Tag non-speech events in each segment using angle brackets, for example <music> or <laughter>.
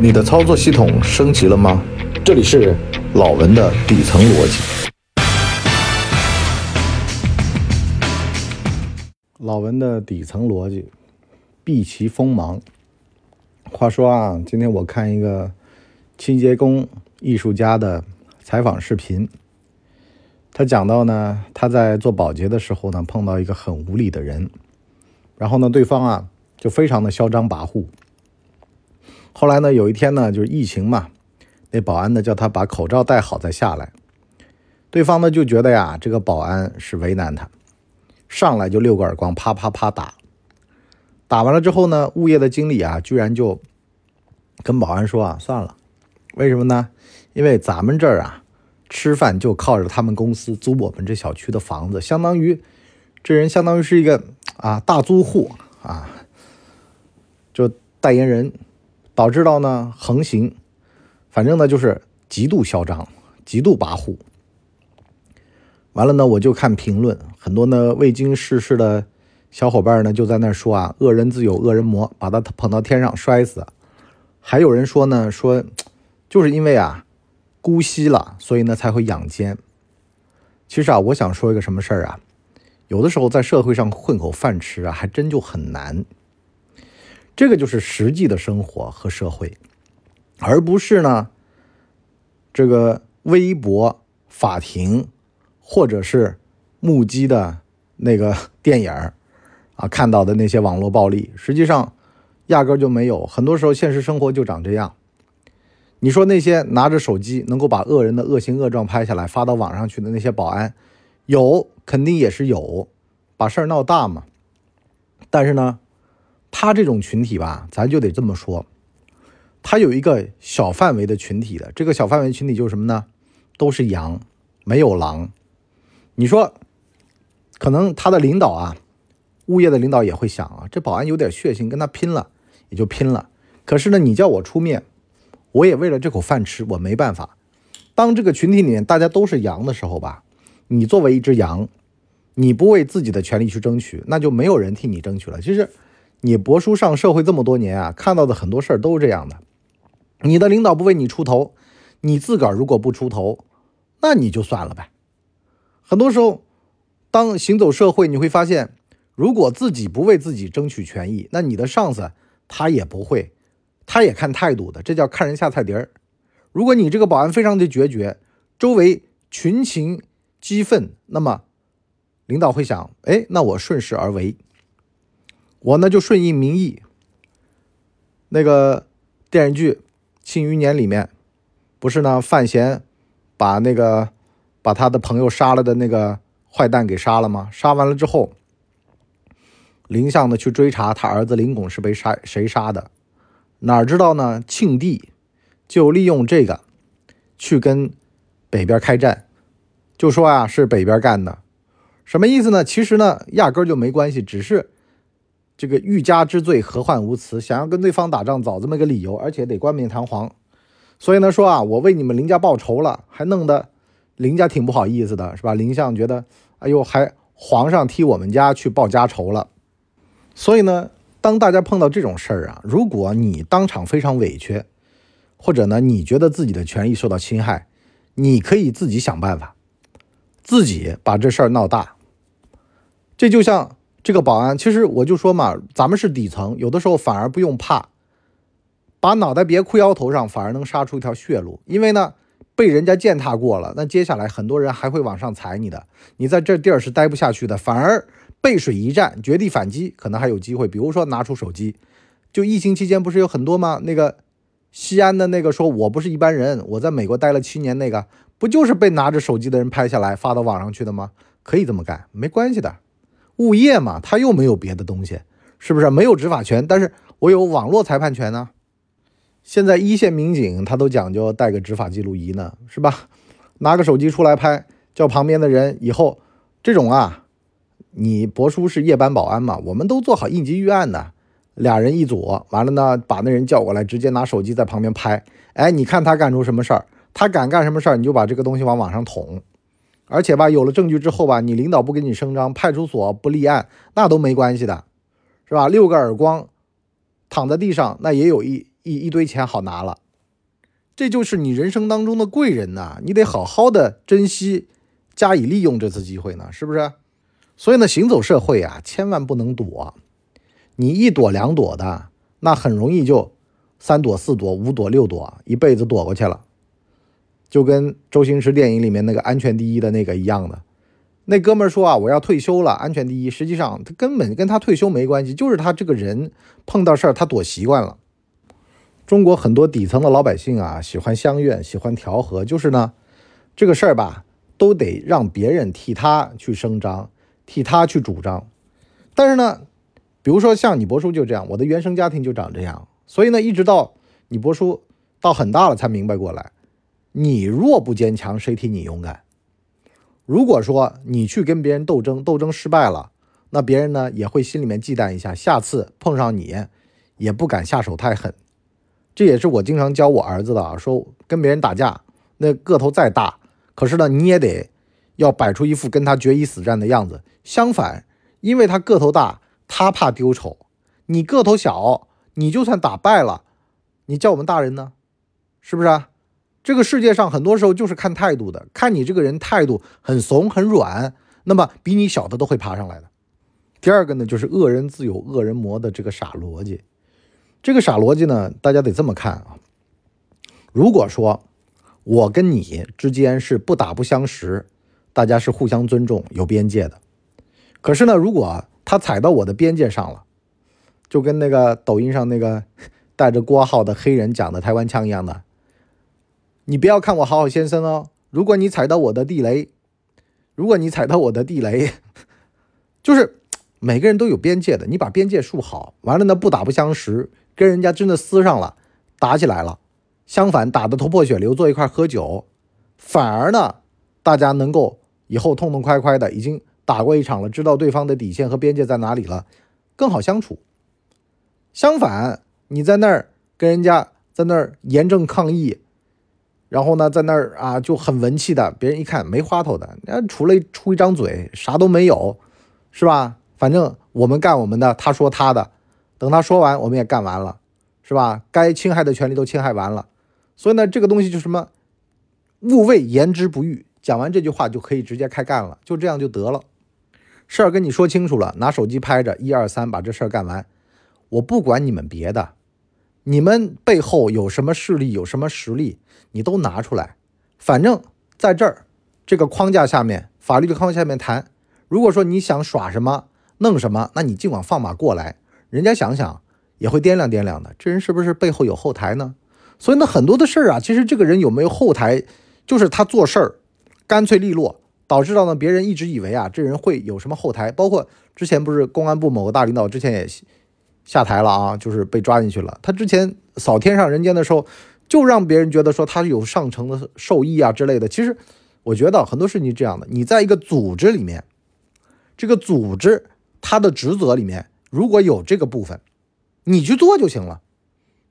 你的操作系统升级了吗？这里是老文的底层逻辑。老文的底层逻辑，避其锋芒。话说啊，今天我看一个清洁工艺术家的采访视频，他讲到呢，他在做保洁的时候呢，碰到一个很无理的人，然后呢，对方啊就非常的嚣张跋扈。后来呢，有一天呢，就是疫情嘛，那保安呢叫他把口罩戴好再下来。对方呢就觉得呀，这个保安是为难他，上来就六个耳光，啪啪啪打。打完了之后呢，物业的经理啊，居然就跟保安说啊，算了，为什么呢？因为咱们这儿啊，吃饭就靠着他们公司租我们这小区的房子，相当于这人相当于是一个啊大租户啊，就代言人。导致到呢横行，反正呢就是极度嚣张、极度跋扈。完了呢，我就看评论，很多呢未经世事的小伙伴呢就在那说啊，恶人自有恶人磨，把他捧到天上摔死。还有人说呢，说就是因为啊姑息了，所以呢才会养奸。其实啊，我想说一个什么事儿啊，有的时候在社会上混口饭吃啊，还真就很难。这个就是实际的生活和社会，而不是呢，这个微博、法庭，或者是目击的那个电影啊，看到的那些网络暴力，实际上压根就没有。很多时候，现实生活就长这样。你说那些拿着手机能够把恶人的恶行恶状拍下来发到网上去的那些保安，有肯定也是有，把事儿闹大嘛。但是呢？他这种群体吧，咱就得这么说，他有一个小范围的群体的，这个小范围群体就是什么呢？都是羊，没有狼。你说，可能他的领导啊，物业的领导也会想啊，这保安有点血性，跟他拼了也就拼了。可是呢，你叫我出面，我也为了这口饭吃，我没办法。当这个群体里面大家都是羊的时候吧，你作为一只羊，你不为自己的权利去争取，那就没有人替你争取了。其实。你博叔上社会这么多年啊，看到的很多事儿都是这样的。你的领导不为你出头，你自个儿如果不出头，那你就算了呗。很多时候，当行走社会，你会发现，如果自己不为自己争取权益，那你的上司他也不会，他也看态度的，这叫看人下菜碟儿。如果你这个保安非常的决绝，周围群情激愤，那么领导会想，哎，那我顺势而为。我呢就顺应民意。那个电视剧《庆余年》里面，不是呢范闲把那个把他的朋友杀了的那个坏蛋给杀了吗？杀完了之后，林相呢去追查他儿子林拱是被杀谁杀的？哪知道呢？庆帝就利用这个去跟北边开战，就说啊是北边干的，什么意思呢？其实呢压根就没关系，只是。这个欲加之罪，何患无辞？想要跟对方打仗，找这么个理由，而且得冠冕堂皇。所以呢，说啊，我为你们林家报仇了，还弄得林家挺不好意思的，是吧？林相觉得，哎呦，还皇上替我们家去报家仇了。所以呢，当大家碰到这种事儿啊，如果你当场非常委屈，或者呢，你觉得自己的权益受到侵害，你可以自己想办法，自己把这事儿闹大。这就像。这个保安，其实我就说嘛，咱们是底层，有的时候反而不用怕，把脑袋别裤腰头上，反而能杀出一条血路。因为呢，被人家践踏过了，那接下来很多人还会往上踩你的，你在这地儿是待不下去的，反而背水一战，绝地反击，可能还有机会。比如说拿出手机，就疫情期间不是有很多吗？那个西安的那个说我不是一般人，我在美国待了七年，那个不就是被拿着手机的人拍下来发到网上去的吗？可以这么干，没关系的。物业嘛，他又没有别的东西，是不是没有执法权？但是我有网络裁判权呢。现在一线民警他都讲究带个执法记录仪呢，是吧？拿个手机出来拍，叫旁边的人以后这种啊，你博叔是夜班保安嘛，我们都做好应急预案的，俩人一组，完了呢，把那人叫过来，直接拿手机在旁边拍。哎，你看他干出什么事儿？他敢干什么事儿，你就把这个东西往网上捅。而且吧，有了证据之后吧，你领导不给你声张，派出所不立案，那都没关系的，是吧？六个耳光，躺在地上，那也有一一一堆钱好拿了。这就是你人生当中的贵人呐，你得好好的珍惜，加以利用这次机会呢，是不是？所以呢，行走社会啊，千万不能躲，你一躲两躲的，那很容易就三躲四躲五躲六躲，一辈子躲过去了，就跟周星驰电影里面那个安全第一的那个一样的。那哥们儿说啊，我要退休了，安全第一。实际上他根本跟他退休没关系，就是他这个人碰到事儿他躲习惯了。中国很多底层的老百姓啊，喜欢相怨，喜欢调和，就是呢，这个事儿吧，都得让别人替他去声张，替他去主张。但是呢，比如说像你伯叔就这样，我的原生家庭就长这样，所以呢，一直到你伯叔到很大了才明白过来，你若不坚强，谁替你勇敢？如果说你去跟别人斗争，斗争失败了，那别人呢也会心里面忌惮一下，下次碰上你也不敢下手太狠。这也是我经常教我儿子的啊，说跟别人打架，那个头再大，可是呢，你也得要摆出一副跟他决一死战的样子。相反，因为他个头大，他怕丢丑；你个头小，你就算打败了，你叫我们大人呢，是不是啊？这个世界上很多时候就是看态度的，看你这个人态度很怂很软，那么比你小的都会爬上来的。第二个呢，就是恶人自有恶人磨的这个傻逻辑。这个傻逻辑呢，大家得这么看啊。如果说我跟你之间是不打不相识，大家是互相尊重、有边界的。可是呢，如果他踩到我的边界上了，就跟那个抖音上那个带着郭号的黑人讲的台湾腔一样的，你不要看我好好先生哦。如果你踩到我的地雷，如果你踩到我的地雷，<laughs> 就是 <tsk> 每个人都有边界的，你把边界树好，完了呢，不打不相识。跟人家真的撕上了，打起来了。相反，打得头破血流，坐一块喝酒，反而呢，大家能够以后痛痛快快的，已经打过一场了，知道对方的底线和边界在哪里了，更好相处。相反，你在那儿跟人家在那儿严正抗议，然后呢，在那儿啊就很文气的，别人一看没花头的，那除了出一张嘴，啥都没有，是吧？反正我们干我们的，他说他的。等他说完，我们也干完了，是吧？该侵害的权利都侵害完了，所以呢，这个东西就什么，勿谓言之不预。讲完这句话就可以直接开干了，就这样就得了。事儿跟你说清楚了，拿手机拍着，一二三，把这事儿干完。我不管你们别的，你们背后有什么势力，有什么实力，你都拿出来。反正在这儿这个框架下面，法律的框架下面谈。如果说你想耍什么，弄什么，那你尽管放马过来。人家想想也会掂量掂量的，这人是不是背后有后台呢？所以呢，很多的事儿啊，其实这个人有没有后台，就是他做事儿干脆利落，导致到呢别人一直以为啊这人会有什么后台。包括之前不是公安部某个大领导之前也下台了啊，就是被抓进去了。他之前扫天上人间的时候，就让别人觉得说他有上层的授意啊之类的。其实我觉得很多事情这样的，你在一个组织里面，这个组织它的职责里面。如果有这个部分，你去做就行了，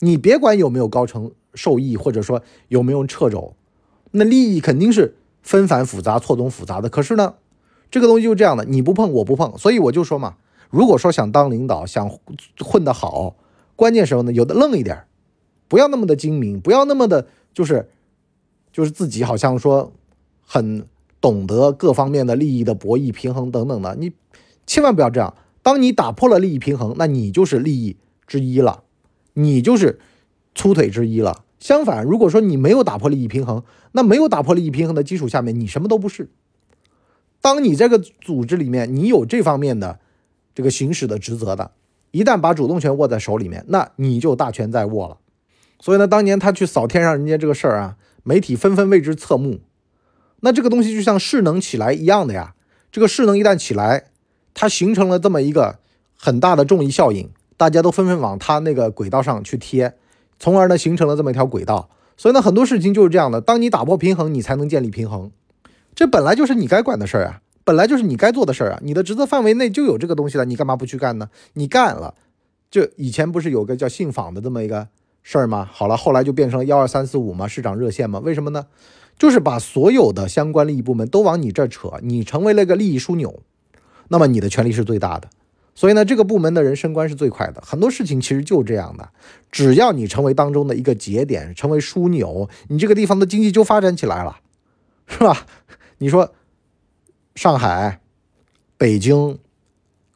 你别管有没有高层受益，或者说有没有掣肘，那利益肯定是纷繁复杂、错综复杂的。可是呢，这个东西就这样的，你不碰我不碰，所以我就说嘛，如果说想当领导、想混得好，关键时候呢，有的愣一点，不要那么的精明，不要那么的，就是就是自己好像说很懂得各方面的利益的博弈、平衡等等的，你千万不要这样。当你打破了利益平衡，那你就是利益之一了，你就是粗腿之一了。相反，如果说你没有打破利益平衡，那没有打破利益平衡的基础下面，你什么都不是。当你这个组织里面你有这方面的这个行使的职责的，一旦把主动权握在手里面，那你就大权在握了。所以呢，当年他去扫天上人间这个事儿啊，媒体纷纷为之侧目。那这个东西就像势能起来一样的呀，这个势能一旦起来。它形成了这么一个很大的重力效应，大家都纷纷往它那个轨道上去贴，从而呢形成了这么一条轨道。所以呢，很多事情就是这样的：当你打破平衡，你才能建立平衡。这本来就是你该管的事儿啊，本来就是你该做的事儿啊。你的职责范围内就有这个东西了，你干嘛不去干呢？你干了，就以前不是有个叫信访的这么一个事儿吗？好了，后来就变成了幺二三四五嘛，市长热线嘛。为什么呢？就是把所有的相关利益部门都往你这儿扯，你成为了个利益枢纽。那么你的权利是最大的，所以呢，这个部门的人升官是最快的。很多事情其实就这样的，只要你成为当中的一个节点，成为枢纽，你这个地方的经济就发展起来了，是吧？你说上海、北京、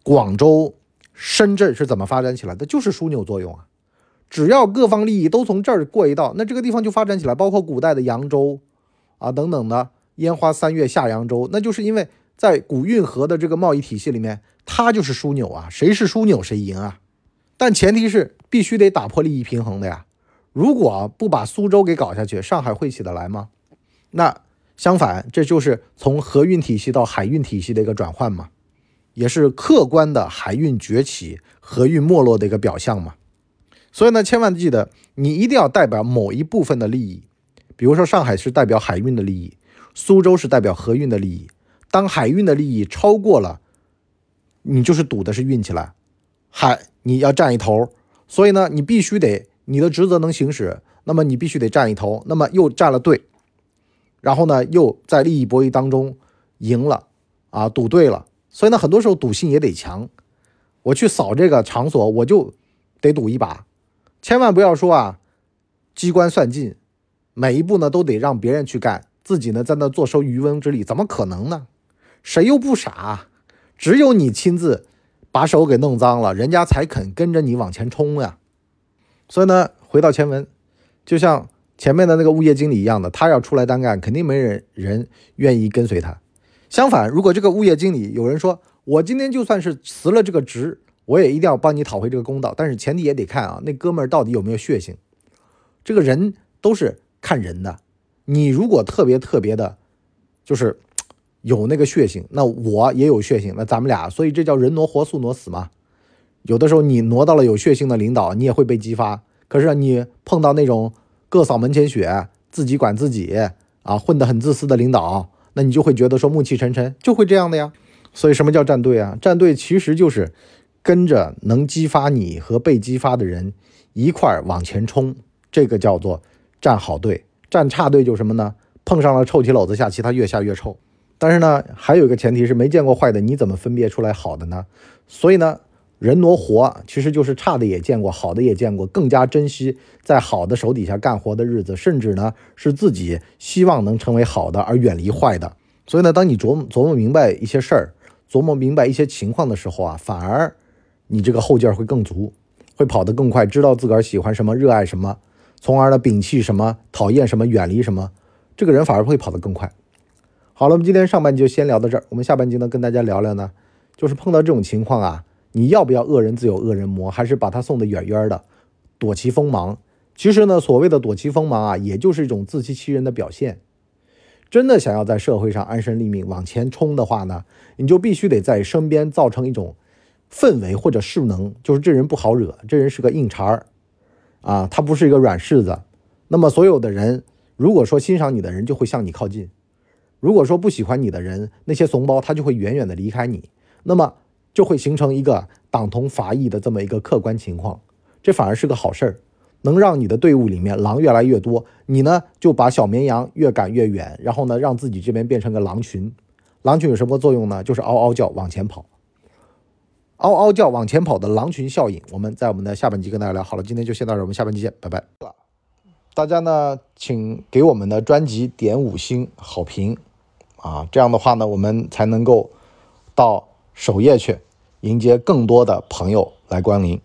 广州、深圳是怎么发展起来的？就是枢纽作用啊！只要各方利益都从这儿过一道，那这个地方就发展起来。包括古代的扬州啊等等的烟花三月下扬州，那就是因为。在古运河的这个贸易体系里面，它就是枢纽啊，谁是枢纽谁赢啊。但前提是必须得打破利益平衡的呀。如果不把苏州给搞下去，上海会起得来吗？那相反，这就是从河运体系到海运体系的一个转换嘛，也是客观的海运崛起、河运没落的一个表象嘛。所以呢，千万记得，你一定要代表某一部分的利益，比如说上海是代表海运的利益，苏州是代表河运的利益。当海运的利益超过了，你就是赌的是运气了，海你要占一头，所以呢，你必须得你的职责能行使，那么你必须得占一头，那么又占了对，然后呢，又在利益博弈当中赢了，啊，赌对了，所以呢，很多时候赌性也得强，我去扫这个场所，我就得赌一把，千万不要说啊，机关算尽，每一步呢都得让别人去干，自己呢在那坐收渔翁之利，怎么可能呢？谁又不傻？只有你亲自把手给弄脏了，人家才肯跟着你往前冲呀。所以呢，回到前文，就像前面的那个物业经理一样的，他要出来单干，肯定没人人愿意跟随他。相反，如果这个物业经理有人说，我今天就算是辞了这个职，我也一定要帮你讨回这个公道，但是前提也得看啊，那哥们儿到底有没有血性。这个人都是看人的，你如果特别特别的，就是。有那个血性，那我也有血性，那咱们俩，所以这叫人挪活，树挪死嘛。有的时候你挪到了有血性的领导，你也会被激发。可是你碰到那种各扫门前雪，自己管自己啊，混得很自私的领导，那你就会觉得说暮气沉沉，就会这样的呀。所以什么叫站队啊？站队其实就是跟着能激发你和被激发的人一块儿往前冲，这个叫做站好队。站差队就什么呢？碰上了臭棋篓子下棋，他越下越臭。但是呢，还有一个前提是没见过坏的，你怎么分别出来好的呢？所以呢，人挪活其实就是差的也见过，好的也见过，更加珍惜在好的手底下干活的日子，甚至呢是自己希望能成为好的而远离坏的。所以呢，当你琢磨琢磨明白一些事儿，琢磨明白一些情况的时候啊，反而你这个后劲儿会更足，会跑得更快，知道自个儿喜欢什么，热爱什么，从而呢摒弃什么，讨厌什么，远离什么，这个人反而会跑得更快。好了，我们今天上半集就先聊到这儿。我们下半集呢，跟大家聊聊呢，就是碰到这种情况啊，你要不要恶人自有恶人磨，还是把他送得远远的，躲其锋芒？其实呢，所谓的躲其锋芒啊，也就是一种自欺欺人的表现。真的想要在社会上安身立命、往前冲的话呢，你就必须得在身边造成一种氛围或者势能，就是这人不好惹，这人是个硬茬儿啊，他不是一个软柿子。那么所有的人，如果说欣赏你的人，就会向你靠近。如果说不喜欢你的人，那些怂包他就会远远的离开你，那么就会形成一个党同伐异的这么一个客观情况，这反而是个好事儿，能让你的队伍里面狼越来越多，你呢就把小绵羊越赶越远，然后呢让自己这边变成个狼群，狼群有什么作用呢？就是嗷嗷叫往前跑，嗷嗷叫往前跑的狼群效应，我们在我们的下半集跟大家聊好了，今天就先到这，我们下半集见，拜拜。大家呢，请给我们的专辑点五星好评。啊，这样的话呢，我们才能够到首页去迎接更多的朋友来光临。